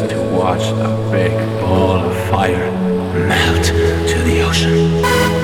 just to watch a big ball of fire melt to the ocean.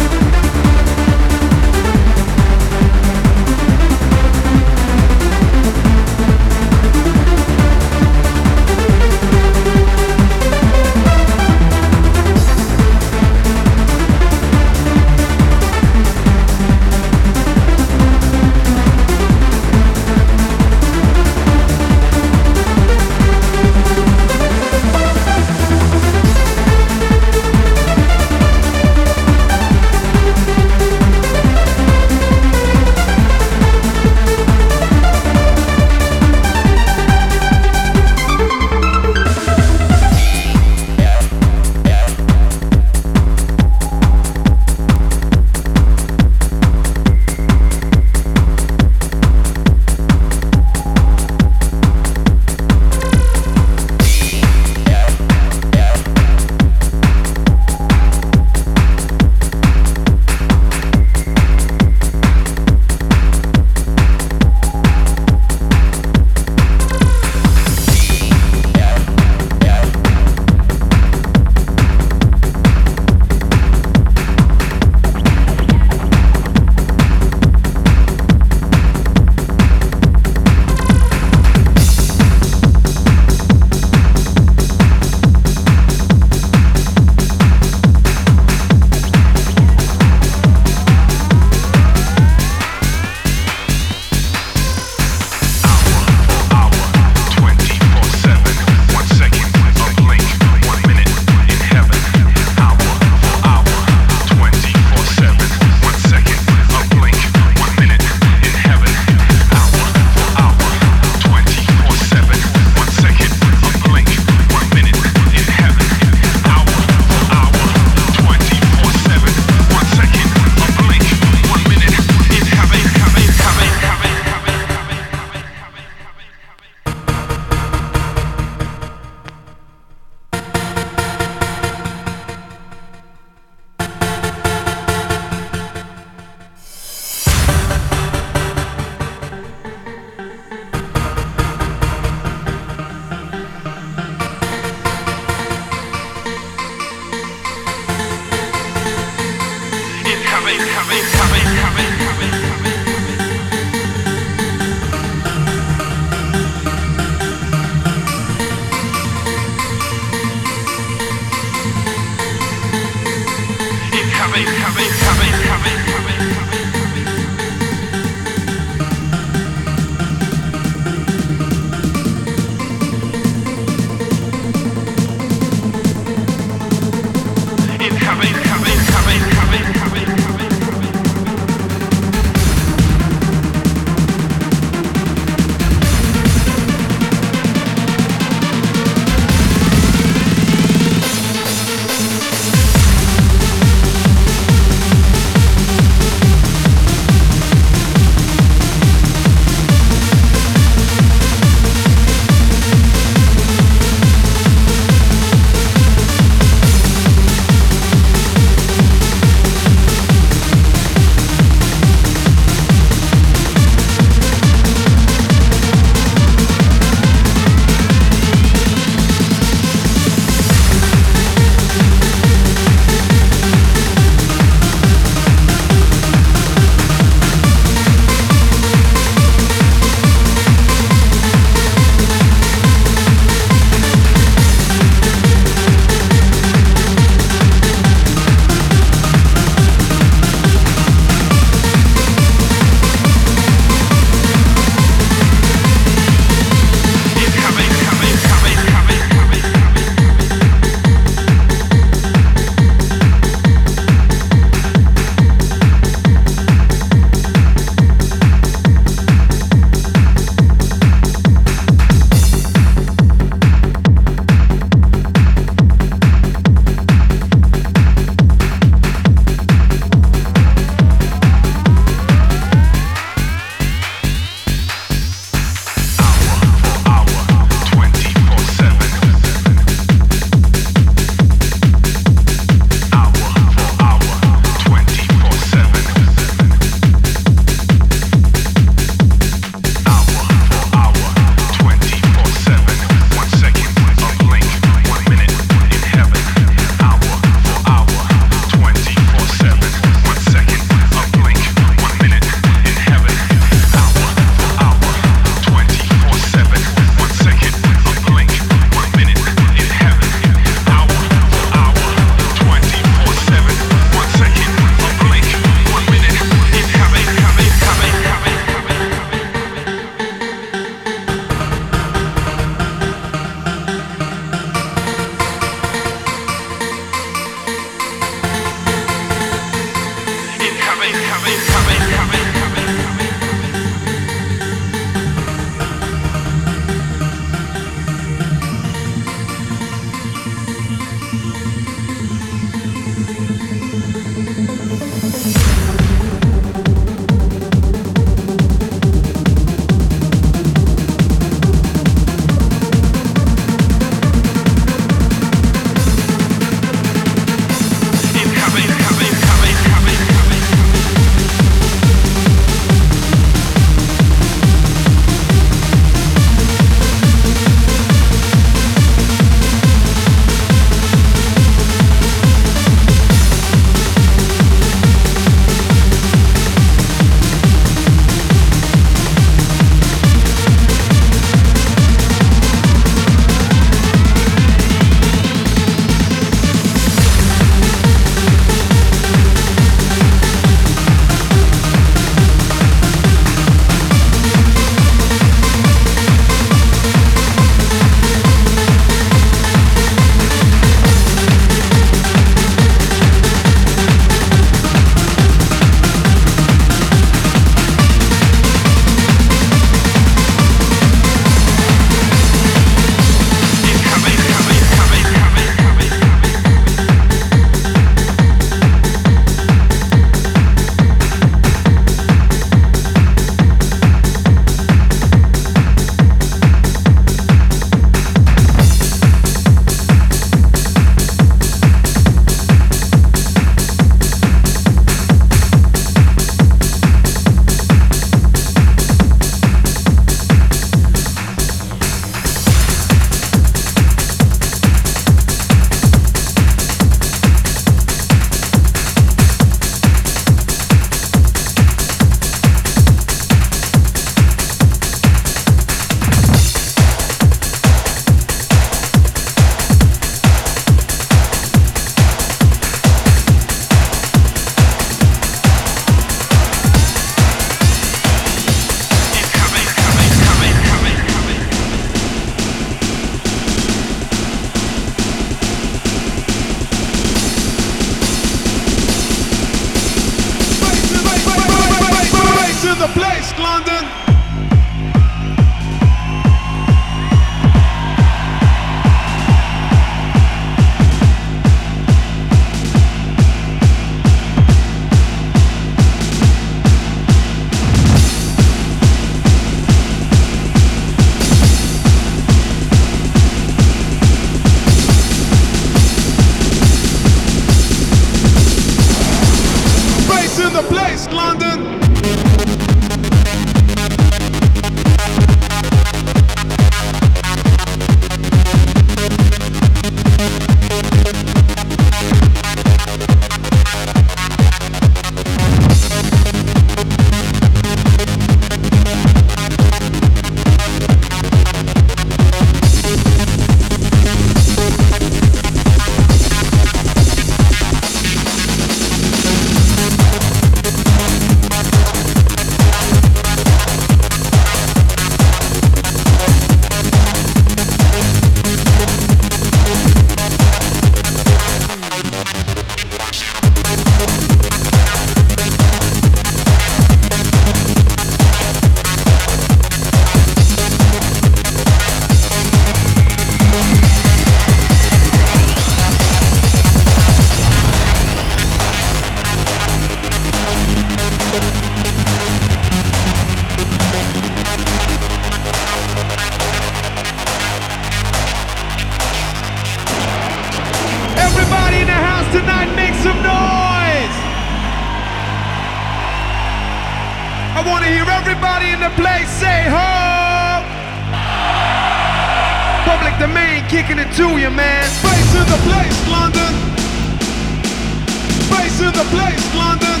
Bass in the place, London.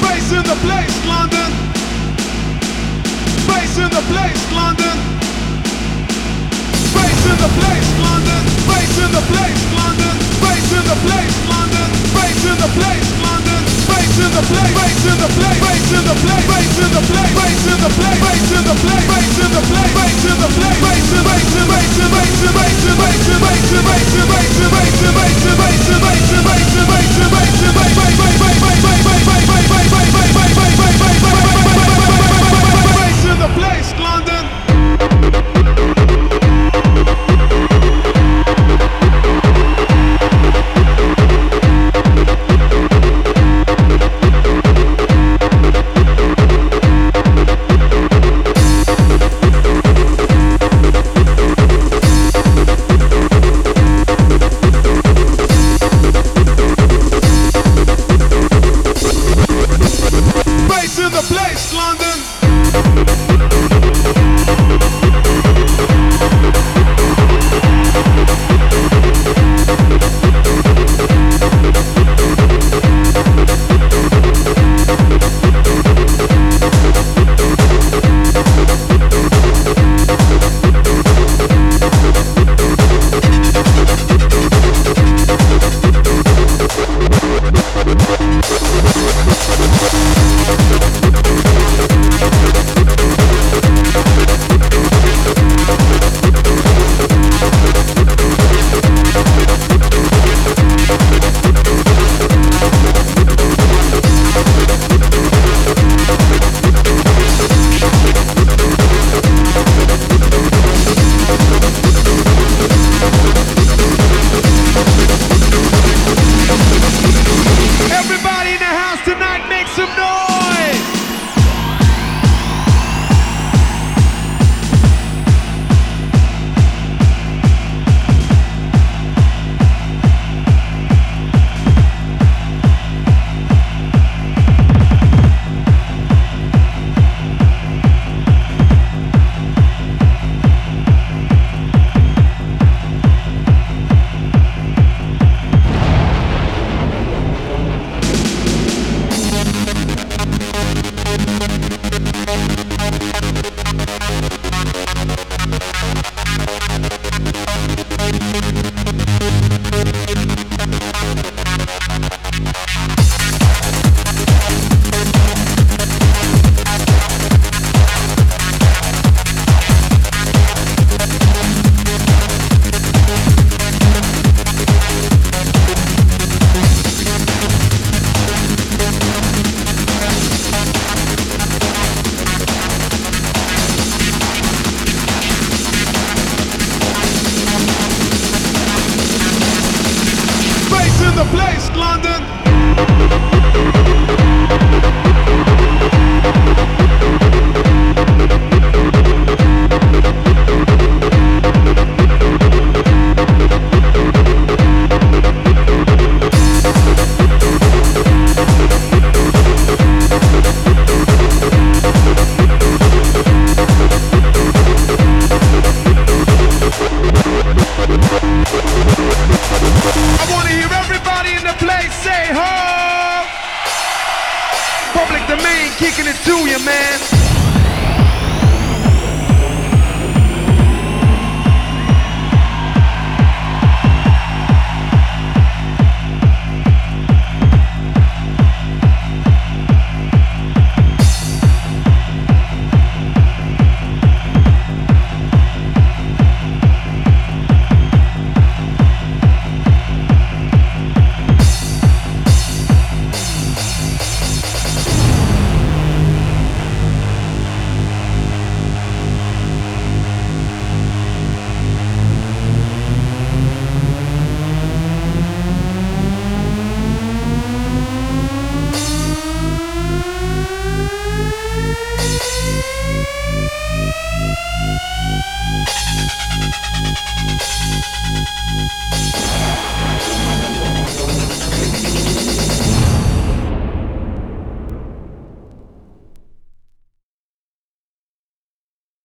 Bass in the place, London. Bass in the place, London. Bass in the place, London. Bass in the place, London. Bass in the place, London. London, in the place, London, Face in the place, face in the place, face in the place, face in the place, face in the place, face in the place, face in the place, face in the place, face in bass in face in bass in face in bass in face in bass in face in bass in face in bass in face in in in in in in in the place, London.